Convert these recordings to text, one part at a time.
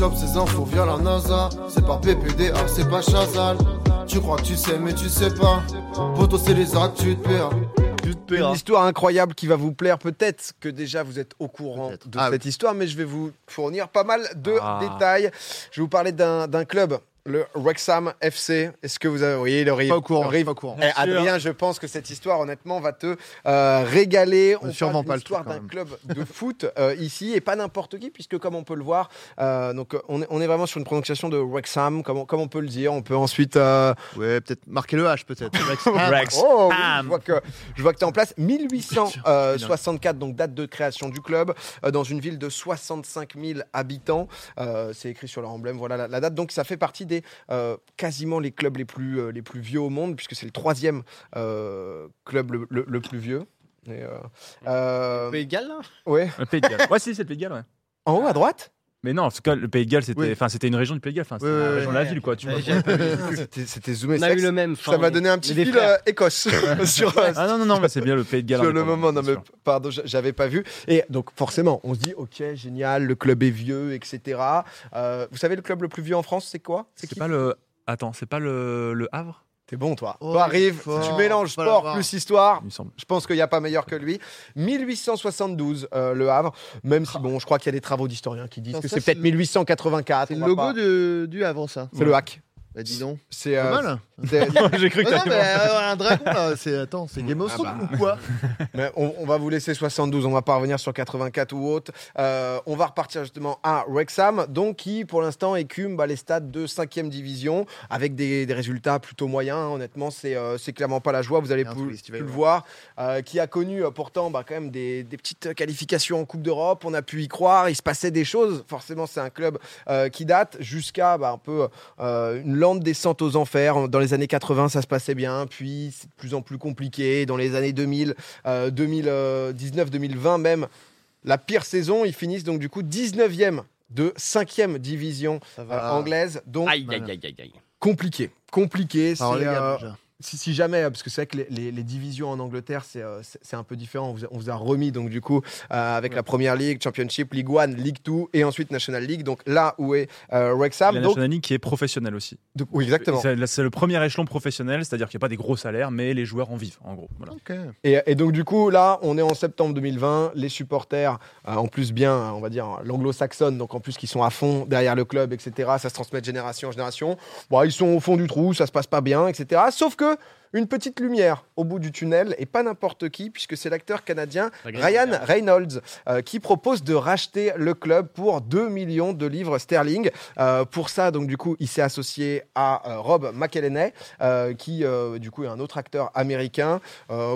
chope ces infos via la NASA. C'est pas PPDA, c'est pas Chazal. Tu crois que tu sais, mais tu sais pas. Poto, c'est les actes, tu te perds. Une histoire incroyable qui va vous plaire. Peut-être que déjà vous êtes au courant de Ah cette histoire, mais je vais vous fournir pas mal de Ah. détails. Je vais vous parler d'un club, le Wrexham FC. Est-ce que vous avez. Oui, le rive. Pas au courant, rive. pas au courant. Eh, Adrien, je pense que cette histoire, honnêtement, va te euh, régaler. On sûrement parle pas l'histoire d'un club de foot euh, ici et pas n'importe qui, puisque comme on peut le voir, euh, donc on est, on est vraiment sur une prononciation de Wrexham, comme on, comme on peut le dire. On peut ensuite. euh, Ouais, peut-être marquer le H, peut-être. Rex. Oh, oui, je vois que je vois que tu es en place. 1864, donc date de création du club, euh, dans une ville de 65 000 habitants. Euh, c'est écrit sur leur emblème. Voilà la, la date. Donc ça fait partie euh, quasiment les clubs les plus euh, les plus vieux au monde, puisque c'est le troisième euh, club le, le- le plus vieux. Et, euh, euh, Pays de Galles, là ouais. Le Pays de Galles. Ouais, si, c'est le Pays de Galles, ouais. En haut à droite? Mais non, en tout cas, le Pays de Galles, c'était Oui. enfin, c'était une région du Pays de Galles. Enfin, c'était la région de la ville, quoi. Tu. C'était c'était zoomé. On a eu le même. Ça m'a donné un petit fil euh, Écosse sur, euh, Ah non, non, non, mais c'est bien le Pays de Galles. sur le indépendant, moment, non mais pardon, j'avais pas vu. Et donc forcément, on se dit, ok, génial, le club est vieux, etc. Euh, vous savez le club le plus vieux en France, c'est quoi? C'est qui? pas le. Attends, c'est pas le, le Havre? T'es bon toi. Oh, toi arrive, fort, si tu mélanges sport plus histoire. Il me semble. Je pense qu'il n'y a pas meilleur que lui. 1872, euh, le Havre. Même si, bon, je crois qu'il y a des travaux d'historiens qui disent Non, que c'est peut-être le- 1884. C'est le logo pas- de- du Havre, ça. C'est le hack. Bah, dis donc. C'est Pas euh, mal. c'est- J'ai cru que non, mais euh, un dragon, là, c'est attends, c'est Game of Ah Thrones bah. ou quoi Mais on, on va vous laisser 72, on va pas revenir sur 84 ou autre. Euh, on va repartir justement à Wrexham, donc qui pour l'instant écume bah, les stades de 5e division avec des, des résultats plutôt moyens. hein. Honnêtement, c'est euh, c'est clairement pas la joie. Vous allez pu, twist, le voir. voir, euh, qui a connu euh, pourtant bah, quand même des, des petites qualifications en Coupe d'Europe. On a pu y croire, il se passait des choses. Forcément, c'est un club euh, qui date jusqu'à bah, un peu euh, une lente descente aux enfers. Dans les années 80, ça se passait bien, puis c'est de plus en plus compliqué. Dans les années 2000, euh, 2019-2020 même, la pire saison, ils finissent donc du coup 19e de 5e division euh, anglaise. Donc Aïe, aïe, aïe, aïe, aïe. compliqué. Compliqué. C'est. Si, si jamais, parce que c'est vrai que les, les- les divisions en Angleterre, c'est euh, c'est- un peu différent. On vous, a, on vous a remis, donc du coup, euh, avec la Première League, Championship, League One, League Two et ensuite National League. Donc là où est euh, Wrexham. La donc- National League qui est professionnelle aussi. donc- oui, exactement. C'est c'est le premier échelon professionnel, c'est-à-dire qu'il n'y a pas des gros salaires, mais les joueurs en vivent, en gros. Voilà. Ok. Et, et donc du coup, là, on est en septembre 2020. Les supporters, euh, en plus bien, on va dire, l'anglo-saxonne, donc en plus qui sont à fond derrière le club, etc. Ça se transmet de génération en génération. Bon, ils sont au fond du trou, ça se passe pas bien, etc. Sauf que que une petite lumière au bout du tunnel, et pas n'importe qui, puisque c'est l'acteur canadien Ryan Reynolds euh, qui propose de racheter le club pour 2 millions de livres sterling. Euh, pour ça, donc du coup, il s'est associé à euh, Rob McElhenney, qui du coup est un autre acteur américain.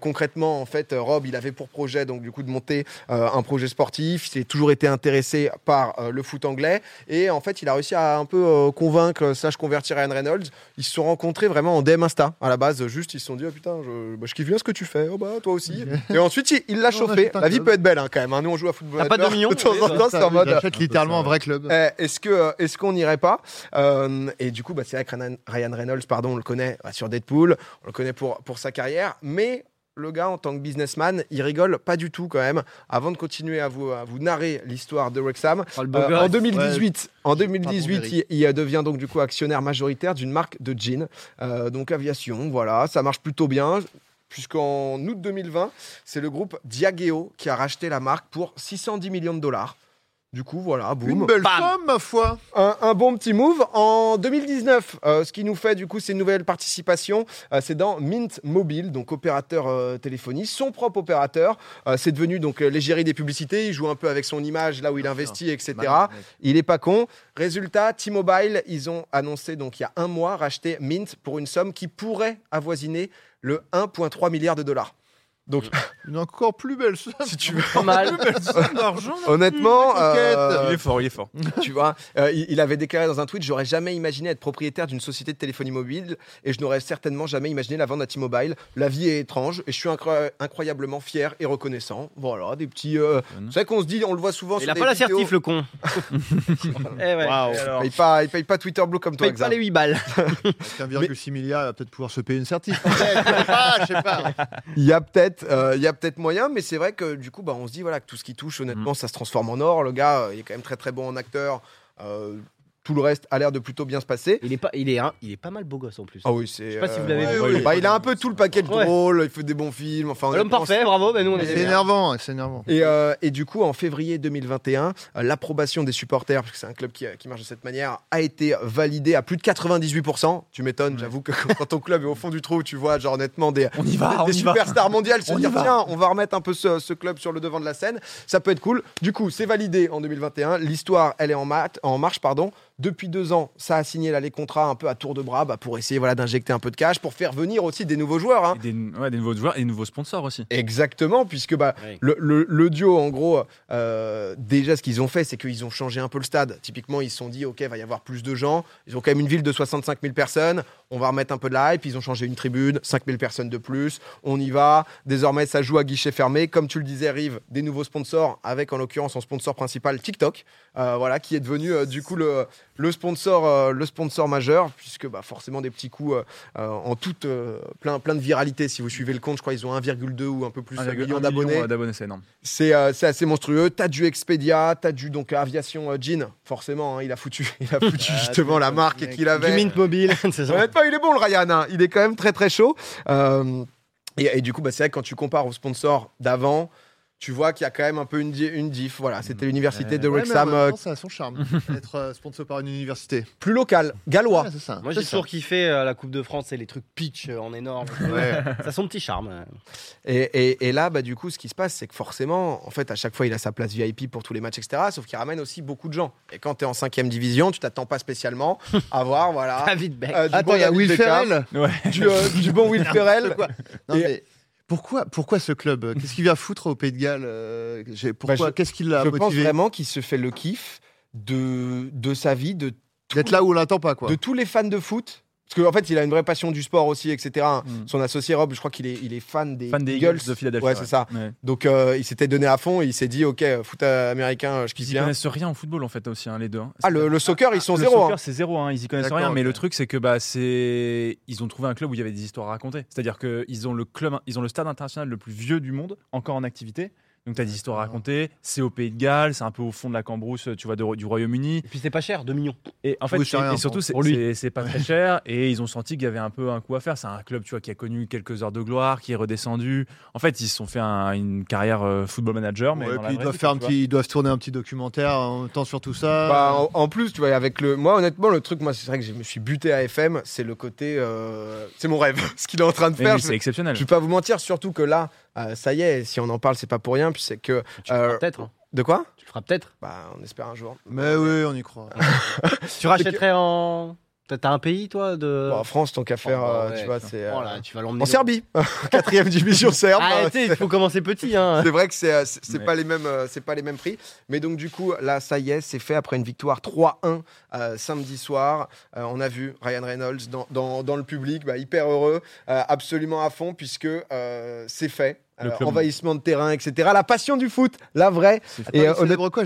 Concrètement, en fait, Rob, il avait pour projet donc du coup de monter un projet sportif. Il s'est toujours été intéressé par le foot anglais, et en fait, il a réussi à un peu convaincre, slash convertir Ryan Reynolds. Ils se sont rencontrés vraiment en DM Insta à la base. Juste, ils se sont dit, oh putain, je, bah, je kiffe bien ce que tu fais. Oh bah toi aussi. Et ensuite, il- il l'a chauffé. achète un La vie peut être belle hein, quand même. hein. Nous, on joue à football. T'as pas deux millions, De temps en temps, c'est en mode. J'achète littéralement un vrai club. Eh, est-ce que euh, est-ce qu'on n'irait pas Euh, Et du coup, bah, c'est vrai que Ryan- Ryan Reynolds, pardon, on le connaît bah, sur Deadpool, on le connaît pour pour sa carrière, mais le gars, en tant que businessman, il rigole pas du tout quand même. Avant de continuer à vous, à vous narrer l'histoire de Wrexham, Oh, euh, en 2018, en Pardon, 2018 Eric. il, il, devient donc du coup actionnaire majoritaire d'une marque de jeans, euh, donc aviation. Voilà, ça marche plutôt bien. Puisqu'en août 2020, c'est le groupe Diageo qui a racheté la marque pour 610 millions de dollars. Du coup, voilà, boum. Une belle Bam. femme, ma foi. Un, un bon petit move. En 2019, euh, ce qui nous fait du coup, c'est une nouvelle participation. euh, c'est dans Mint Mobile, donc opérateur euh, téléphonie, son propre opérateur. Euh, c'est devenu donc l'égérie des publicités. Il joue un peu avec son image, là où il investit, etc. Il est pas con. Résultat, T-Mobile, ils ont annoncé donc il y a un mois racheter Mint pour une somme qui pourrait avoisiner le 1,3 milliard de dollars. Donc, Une encore plus belle somme. si tu veux, Pas mal. d'argent. honnêtement, euh, Il est fort, il est fort. tu vois, euh, il, il avait déclaré dans un tweet J'aurais jamais imaginé être propriétaire d'une société de téléphonie mobile et je n'aurais certainement jamais imaginé la vendre à T-Mobile. La vie est étrange et je suis incro- incroyablement fier et reconnaissant. Voilà, des petits. euh, C'est vrai qu'on se dit, on le voit souvent Il sur a des pas vidéos. l'assertif, le con. Eh ouais. Il paye pas, il paye pas Twitter Blue comme toi, Paye pas Xav. les 8 balles. Avec 1,6 milliard, il va peut-être pouvoir se payer une certif. Peut-être, je sais pas, je sais pas. Il y a peut-être peut-être euh, il y a peut-être moyen, mais c'est vrai que du coup, bah, on se dit voilà, que tout ce qui touche, honnêtement, ça se transforme en or. Le gars, euh, il est quand même très très bon en acteur. Euh, tout le reste a l'air de plutôt bien se passer. Il est pas, il est, un- il est pas mal beau gosse en plus. Ah oui, c'est. Je sais pas si vous euh, l'avez ouais, vu. ouais, bah, il a un peu tout le paquet Ouais. drôle, il fait des bons films. Enfin, L'homme parfait, bravo. Mais nous on est C'est énervant, c'est énervant. Et, euh, et du coup, en février 2021, euh, l'approbation des supporters, parce que c'est un club qui, euh, qui marche de cette manière, a été validée à plus de 98%. Tu m'étonnes, j'avoue que quand ton club est au fond du trou, tu vois, genre honnêtement, des, On y va, des on y va. superstars mondiales se On y dire va. tiens, on va remettre un peu ce, ce club sur le devant de la scène. Ça peut être cool. Du coup, c'est validé en 2021. L'histoire, elle est en, mat- en marche. pardon. Depuis deux ans, ça a signé là, les contrats un peu à tour de bras bah, pour essayer voilà, d'injecter un peu de cash, pour faire venir aussi des nouveaux joueurs. hein. Des, ouais, des nouveaux joueurs et des nouveaux sponsors aussi. Exactement, puisque bah, Oui. le, le- le duo, en gros, euh, déjà ce qu'ils ont fait, c'est qu'ils ont changé un peu le stade. Typiquement, ils se sont dit, OK, il va y avoir plus de gens. Ils ont quand même une ville de 65 000 personnes. On va remettre un peu de la hype. Ils ont changé une tribune, 5 000 personnes de plus. On y va. Désormais, ça joue à guichet fermé. Comme tu le disais, Rive, des nouveaux sponsors, avec en l'occurrence en sponsor principal TikTok, euh, voilà, qui est devenu euh, du coup le, le, sponsor, euh, le sponsor majeur, puisque bah, forcément des petits coups euh, euh, en toute euh, plein, plein de viralité. Si vous suivez le compte, je crois qu'ils ont 1,2 ou un peu plus 1,1 millions d'abonnés. million, d'abonnés, c'est énorme. C'est assez monstrueux. T'as du Expedia, t'as du donc Aviation Jean, forcément. hein, il a foutu, il a foutu justement la du- marque qu'il Du avait. Mint Mobile, c'est ça. Honnêtement, il est bon le Ryan. hein. Il est quand même très très chaud. Et, et du coup, bah, c'est vrai que quand tu compares aux sponsors d'avant, tu vois qu'il y a quand même un peu une, di- une diff. Voilà, c'était l'université de Ouais, mais Wrexham, euh, ça a son charme d'être euh, sponsor par une université. plus locale, gallois. Ouais, c'est ça. Moi j'ai toujours kiffé euh, la Coupe de France et les trucs pitch euh, en énorme. Ouais. Ça a son petit charme. Et, et- et là, bah, du coup, ce qui se passe, c'est que forcément, en fait, à chaque fois, il a sa place VIP pour tous les matchs, etc. Sauf qu'il ramène aussi beaucoup de gens. Et quand tu es en cinquième division, tu t'attends pas spécialement à voir, voilà. David Beck. euh, du Attends, bon il y a Will Ferrell. Ouais. du, euh, du bon Will Ferrell. Quoi? Non, Et- mais pourquoi, pourquoi ce club? Qu'est-ce qu'il vient foutre au Pays de Galles euh, Pourquoi Bah, je- Qu'est-ce qui l'a Je pense motivé? vraiment qu'il se fait le kiff de, de sa vie, de, D'être là où on l'attend pas, quoi. de tous les fans de foot. Parce qu'en fait, il a une vraie passion du sport aussi, etc. Mm. Son associé Rob, je crois qu'il est, il est fan des, Fan des Eagles. Eagles de Philadelphie. Ouais, c'est ça. Ouais. Donc, euh, il s'était donné à fond et il s'est dit, OK, foot américain, euh, je kiffe ils bien. connaissent rien au football en fait aussi, hein, les deux. hein. Ah, le, le soccer, ils sont le zéro. soccer, hein. c'est zéro, hein, ils y connaissent rien. Mais le truc, c'est que bah, c'est ils ont trouvé un club où il y avait des histoires à raconter. C'est-à-dire qu'ils ont le club, ils ont le stade international le plus vieux du monde, encore en activité. Donc tu as des histoires à raconter. C'est au Pays de Galles, c'est un peu au fond de la cambrousse, tu vois, de- du Royaume-Uni. Et puis c'est pas cher, 2 millions. Et en fait, Oui, et- rien et surtout, c'est pas très cher. Et ils ont senti qu'il y avait un peu un coup à faire. C'est un club, tu vois, qui a connu quelques heures de gloire, qui est redescendu. En fait, ils se sont fait un- une carrière euh, football manager. Mais Ouais, puis ils doivent vie, faire un petit, ils doivent tourner un petit documentaire en même temps sur tout ça. Bah, en, en plus, tu vois, avec le. Moi, honnêtement, le truc, moi, c'est vrai que je me suis buté à FM, c'est le côté. euh, C'est mon rêve. Ce qu'il est en train de faire. oui, c'est exceptionnel. je vais pas vous mentir, surtout que là, euh, ça y est, si on en parle, c'est pas pour rien. Puis c'est que. Tu le euh, feras peut-être. hein. De quoi? Tu le feras peut-être. Bah, on espère un jour. Mais oui, on y croit. Tu rachèterais en. T'as un pays, toi de... Bon, en France, tant qu'à faire, bah ouais, tu vois, c'est. euh, Oh là, tu vas l'emmener. En Serbie, quatrième division serbe. Ah, tu sais, il faut commencer petit. Hein. C'est vrai que c'est euh, Ouais. pas les mêmes euh, c'est pas les mêmes prix, mais donc du coup là ça y est c'est fait après une victoire 3-1 euh, samedi soir. Euh, on a vu Ryan Reynolds dans, dans, dans le public bah, hyper heureux, euh, absolument à fond puisque euh, c'est fait. Le Euh, club- envahissement de terrain, etc. La passion du foot, la vraie. C'est- Et, euh, célèbre quoi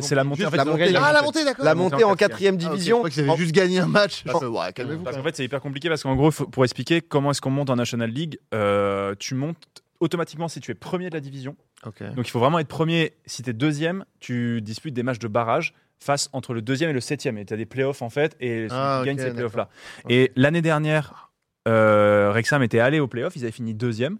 C'est la montée. En Juste fait, la ils ont montée. gagné Ah, la montée, d'accord. La la montée montée en en quatrième Ah, je division. crois qu'ils avaient En- juste gagné un match. Je en- fais, ouais, calmez-vous. Parce quand qu'en même. fait, c'est hyper compliqué parce qu'en gros, faut- pour expliquer comment est-ce qu'on monte en National League, euh, tu montes automatiquement si tu es premier de la division. Donc il faut vraiment être premier. Si tu es deuxième, tu disputes des matchs de barrage face entre le deuxième et le septième. Et tu as des playoffs en fait, et Ah, qui gagne ok, ces playoffs-là. Et l'année dernière, euh, Wrexham était allé aux playoffs, ils avaient fini deuxième.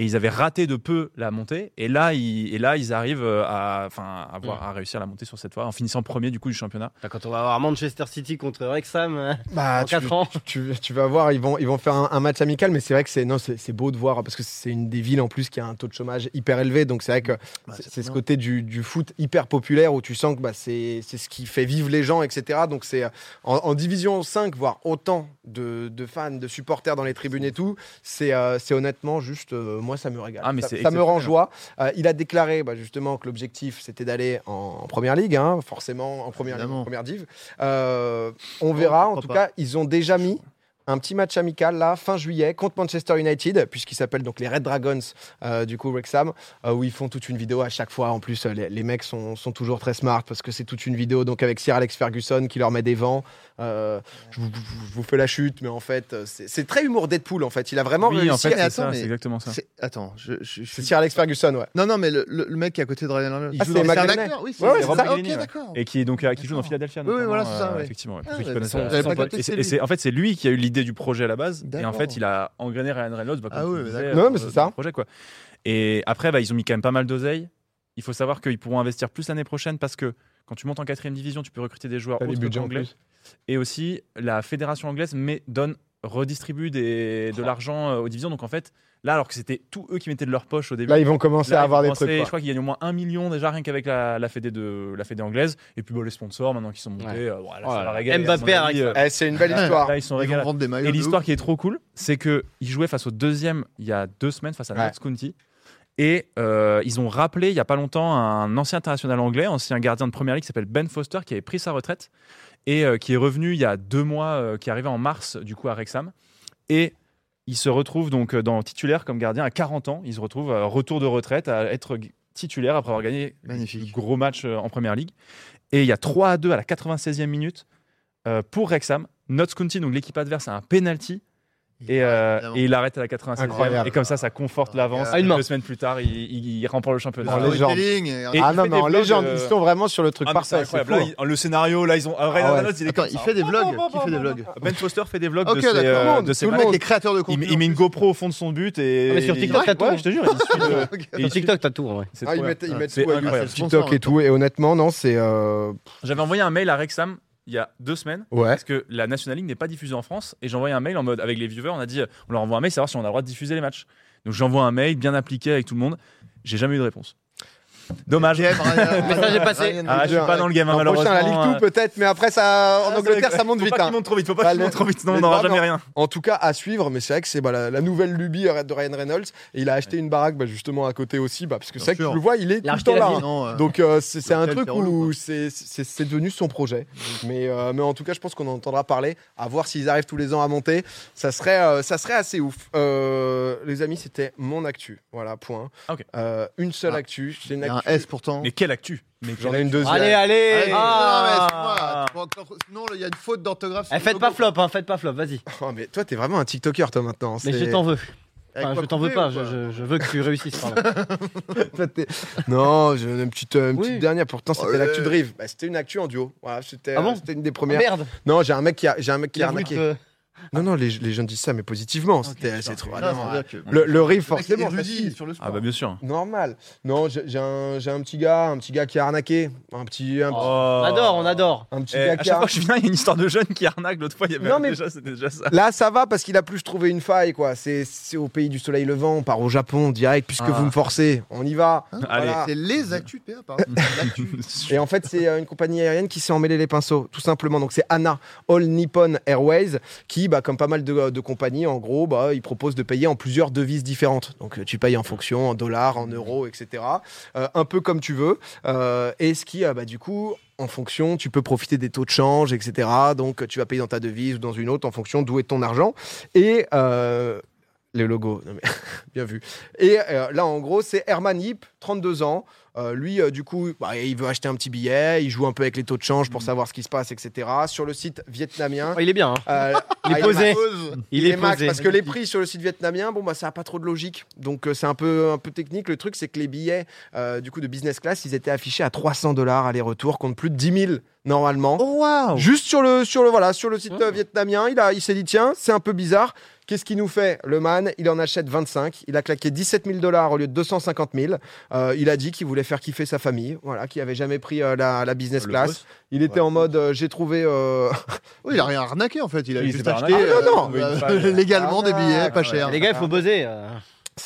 Et ils avaient raté de peu la montée. Et là, ils, et là, ils arrivent euh, à, enfin, à, avoir- à réussir la montée sur cette fois, en finissant premier du coup du championnat. Enfin, Quand on va avoir Manchester City contre Wrexham euh, Bah, en tu, 4 ans. tu, tu vas voir, ils vont, ils vont faire un, un match amical, mais c'est vrai que c'est non, c'est c'est beau de voir parce que c'est une des villes en plus qui a un taux de chômage hyper élevé, donc c'est vrai que Bah, c'est ce côté du, du foot hyper populaire où tu sens que bah, c'est c'est ce qui fait vivre les gens, etc. Donc c'est euh, en, en division 5, voir autant de, de fans, de supporters dans les tribunes et tout, c'est euh, c'est honnêtement juste, euh, moi ça me régale. Ah, mais ça, me rend joie. Euh, il a déclaré bah, justement que l'objectif c'était d'aller en, en première ligue, hein, forcément en première ligue, en première div. Euh, on verra. en tout pas. cas, ils ont déjà mis un petit match amical là, fin juillet, contre Manchester United, puisqu'il s'appelle donc les Red Dragons, euh, du coup, Wrexham, euh, où ils font toute une vidéo à chaque fois. En plus, euh, les, les mecs sont, sont toujours très smart parce que c'est toute une vidéo donc avec Sir Alex Ferguson qui leur met des vents. Euh, je, vous, je vous fais la chute, mais en fait, c'est très humour Deadpool en fait. Il a vraiment Oui, réussi. en fait, c'est ça, attends, c'est mais- exactement ça. C'est- Attends, je, je, je C'est suis. Sir Alex Ferguson, ouais. Non, non, mais le, le- le mec qui est à côté de Ryan Reynolds. Ah, joue c'est dans- un acteur, oui, Ouais, ça. D'accord. Et qui, est donc, euh, qui joue dans. Philadelphia. Oui, oui, voilà, ça. Effectivement, Ah, Et c'est- En fait, c'est lui qui a eu l'idée du projet à la base. Et en fait, il a engrainé Ryan Reynolds bah, comme Ah oui, disais, euh, Ouais, mais c'est ça. le projet, quoi. Et après, bah, ils ont mis quand même pas mal d'oseille. Il faut savoir qu'ils pourront investir plus l'année prochaine parce que quand tu montes en quatrième division, tu peux recruter des joueurs autres plus. Et aussi, la fédération anglaise mais donne, redistribue des, de l'argent euh, aux divisions. Donc en fait, là, alors que c'était tous eux qui mettaient de leur poche au début. Là, ils vont commencer Là, à avoir des trucs. Je quoi. crois qu'ils gagnent au moins un million déjà rien qu'avec la, la fédé de la fédé anglaise. Et puis bon, les sponsors maintenant qui sont montés, Ouais. euh, Oh ça là va là. régaler, Mbappé euh, Eh, c'est une belle histoire. Là, ils sont Ils vont régalés. vendre des maillots. Et l'histoire qui est trop cool, c'est que ils jouaient face au deuxième il y a deux semaines face à Ouais. Notts County. Et euh, ils ont rappelé il y a pas longtemps un ancien international anglais, ancien gardien de première ligue qui s'appelle Ben Foster, qui avait pris sa retraite et euh, qui est revenu il y a deux mois, euh, qui est arrivé en mars du coup à Wrexham. Et il se retrouve donc euh, dans titulaire comme gardien à 40 ans. Il se retrouve à retour de retraite à être titulaire après avoir gagné Magnifique. gros match euh, en première ligue. Et il y a 3 à 2 à la 96e minute euh, pour Wrexham. Notts County, donc l'équipe adverse, a un penalty. Et, euh, et il arrête à la 96e. Incroyable. Et comme ça, ça conforte l'avance. Ah, une main. Deux semaines plus tard, il, il- il remporte le championnat. En légende. Et- ah il non, en vlogs, légende, euh, ils sont vraiment sur le truc Ah, parfait. Là, il- le scénario, là, ils ont. Ah, Ryan Ah ouais. Il Attends, comme il fait des vlogs. Qui fait des vlogs Ben Foster fait des vlogs Ok, de ses, d'accord. euh, Tout le monde, de ses tout le matchs. Avec les créateurs de Il, contenu. met- il met une GoPro au fond de son but et. Ah, mais sur TikTok, t'as tout, Ouais, hein. je te jure, et TikTok, t'as tout. ouais. c'est Ah, trop ils mettent, ils mettent C'est tout. TikTok et tout. Et honnêtement, non, c'est. euh, J'avais envoyé un mail à Rexham il y a deux semaines Ouais. parce que la National League n'est pas diffusée en France et j'ai envoyé un mail en mode avec les viewers on a dit on leur envoie un mail savoir si on a le droit de diffuser les matchs. Donc j'envoie un mail bien appliqué avec tout le monde. J'ai jamais eu de réponse dommage Message est passé. Ryan- ah je suis pas dans le game hein, L'an prochain, malheureusement la Ligue euh. 2 peut-être, mais après, ça, en Ah, Angleterre, c'est- ça monte faut vite. pas hein. qu'il monte trop vite faut pas qu'il monte trop vite sinon on n'aura jamais rien En tout cas, à suivre, mais c'est vrai que c'est bah, la, la nouvelle lubie euh, de Ryan Reynolds. Et il a acheté une baraque bah, justement à côté aussi, bah, parce que c'est vrai que tu le vois, il est tout le temps acheté là. la vie. Non, euh, Donc euh, c'est c'est un truc c'est où c'est c'est- c'est devenu son projet. Mais, euh, mais en tout cas, je pense qu'on en entendra parler. À voir s'ils arrivent tous les ans à monter. Ça serait, euh, ça serait assez ouf. Euh, les amis, c'était mon actu. Voilà, point. Euh, une seule Ah. actu. J'ai une Il y a un. S pourtant. mais quelle actu mais J'en ai une deuxième. Allez, allez. Ah. non, mais encore- Sinon, il y a une faute d'orthographe. Eh, faites pas flop, hein, faites pas flop, vas-y. Oh, mais toi, t'es vraiment un TikToker, toi, maintenant. Mais je t'en veux. Enfin, quoi je t'en veux pas, je, veux que tu réussisses. non, j'ai une petite, euh, une petite Oui. dernière. Pourtant, c'était l'actu de Rive. Bah, c'était une actu en duo. Voilà, c'était Ah bon euh, c'était une des Oh, premières. merde. non, j'ai un mec qui a, j'ai un mec qui a arnaqué. te- Non, non, les, les jeunes disent ça, mais positivement. C'était, putain. c'est trop. Ah, non, que- le, le Le est forcément. facile. sur le sport. ah bah bien sûr Normal. Non, j'ai un, j'ai un petit gars, un petit gars qui a arnaqué. Un petit, un, petit- On adore, on adore. un petit Oh. Eh, gars à qui chaque a. fois que je viens il y a une histoire de jeune qui arnaque l'autre fois il y avait Non, mais- déjà c'était déjà ça Là, ça va parce qu'il a plus trouvé une faille, quoi. C'est c'est au pays du soleil levant. On part au Japon direct, puisque Ah. vous me forcez. On y va. Allez. Voilà. C'est les actus de PA, pardon. Et en fait, c'est euh, une compagnie aérienne qui s'est emmêlé les pinceaux, tout simplement. Donc, c'est ANA, All Nippon Airways, qui, bah, comme pas mal de, compagnies, en gros, bah, ils proposent de payer en plusieurs devises différentes. Donc, euh, tu payes en fonction, en dollars, en euros, etc. Euh, un peu comme tu veux. Euh, et ce qui, euh, bah, du coup, en fonction, tu peux profiter des taux de change, etc. Donc, tu vas payer dans ta devise ou dans une autre en fonction d'où est ton argent. Et. Les logos, Non, mais bien vu. Et euh, là, en gros, c'est Herman Yip, 32 ans. Euh, lui, euh, du coup, bah, il veut acheter un petit billet, il joue un peu avec les taux de change pour savoir ce qui se passe, etc. Sur le site vietnamien. Oh, il est bien. hein. Il est ah, posé. Il est max posé. parce que les prix sur le site vietnamien, bon bah ça a pas trop de logique. Donc c'est un peu un peu technique. Le truc c'est que les billets du coup de business class, ils étaient affichés à 300 dollars aller-retour contre plus de 10 000 normalement. Oh, waouh Juste sur le, sur le, voilà, sur le site Oh. euh, vietnamien, il, a, il s'est dit tiens, c'est un peu bizarre. Qu'est-ce qu'il nous fait Le man, il en achète 25. Il a claqué 17 000 dollars au lieu de 250 000. Euh, il a dit qu'il voulait faire kiffer sa famille, voilà, qui avait jamais pris euh, la, la business Le class. boss. Il était Ouais. en mode euh, j'ai trouvé. euh, Oui, il a rien arnaqué en fait. Il a juste acheté. Ah, non, non. légalement des billets Ah, pas ouais. chers. Les gars, il faut buzzer.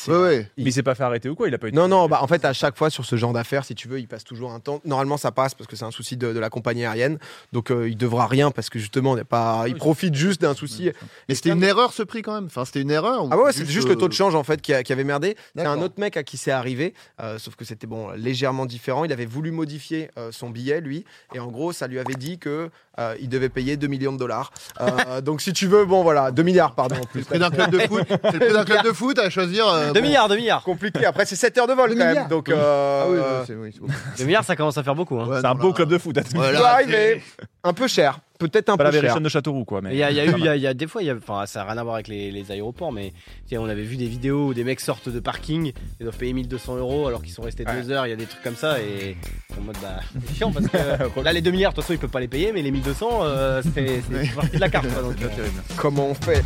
Ouais. Mais il s'est pas fait arrêter ou quoi? Il a pas eu de- Non, non, bah en fait, à chaque fois sur ce genre d'affaires, si tu veux, il passe toujours un temps. Normalement, ça passe parce que c'est un souci de, de la compagnie aérienne. Donc, euh, il devra rien parce que justement, il, pas... profite juste d'un souci. Mais c'était une erreur ce prix quand même. Enfin, c'était une erreur. ou Ah ouais, c'est juste le taux de euh, change en fait qui, a- qui avait merdé. C'est un autre mec à qui c'est arrivé, euh, sauf que c'était bon légèrement différent. Il avait voulu modifier euh, son billet lui, et en gros ça lui avait dit que euh, il devait payer 2 millions de dollars. Euh, donc si tu veux, bon voilà, 2 milliards pardon en plus. Le prix d'un club de foot. C'est le prix d'un club de foot à choisir. euh, 2 bon. milliards, 2 milliards. Compliqué. Après c'est 7 heures de vol quand même. milliards. Donc Ah oui, euh, c'est- oui, c'est. 2 milliards, ça commence à faire beaucoup. Hein. Ouais, C'est un beau là- club de foot. arriver. c'est- un peu cher, peut-être un Pas la peu cher. De Châteauroux, quoi. Mais Il y a, il y a eu, il y a, il y a des fois, il y a, enfin, ça n'a rien à voir avec les, les aéroports, mais on avait vu des vidéos où des mecs sortent de parking, ils doivent payer 1200 euros alors qu'ils sont restés Ouais. deux heures, il y a des trucs comme ça, et en mode bah, c'est chiant parce que là, les 2 milliards, de toute façon, ils peuvent pas les payer, mais les 1200, euh, c'est partie de la carte. quoi, donc, euh. Comment on fait?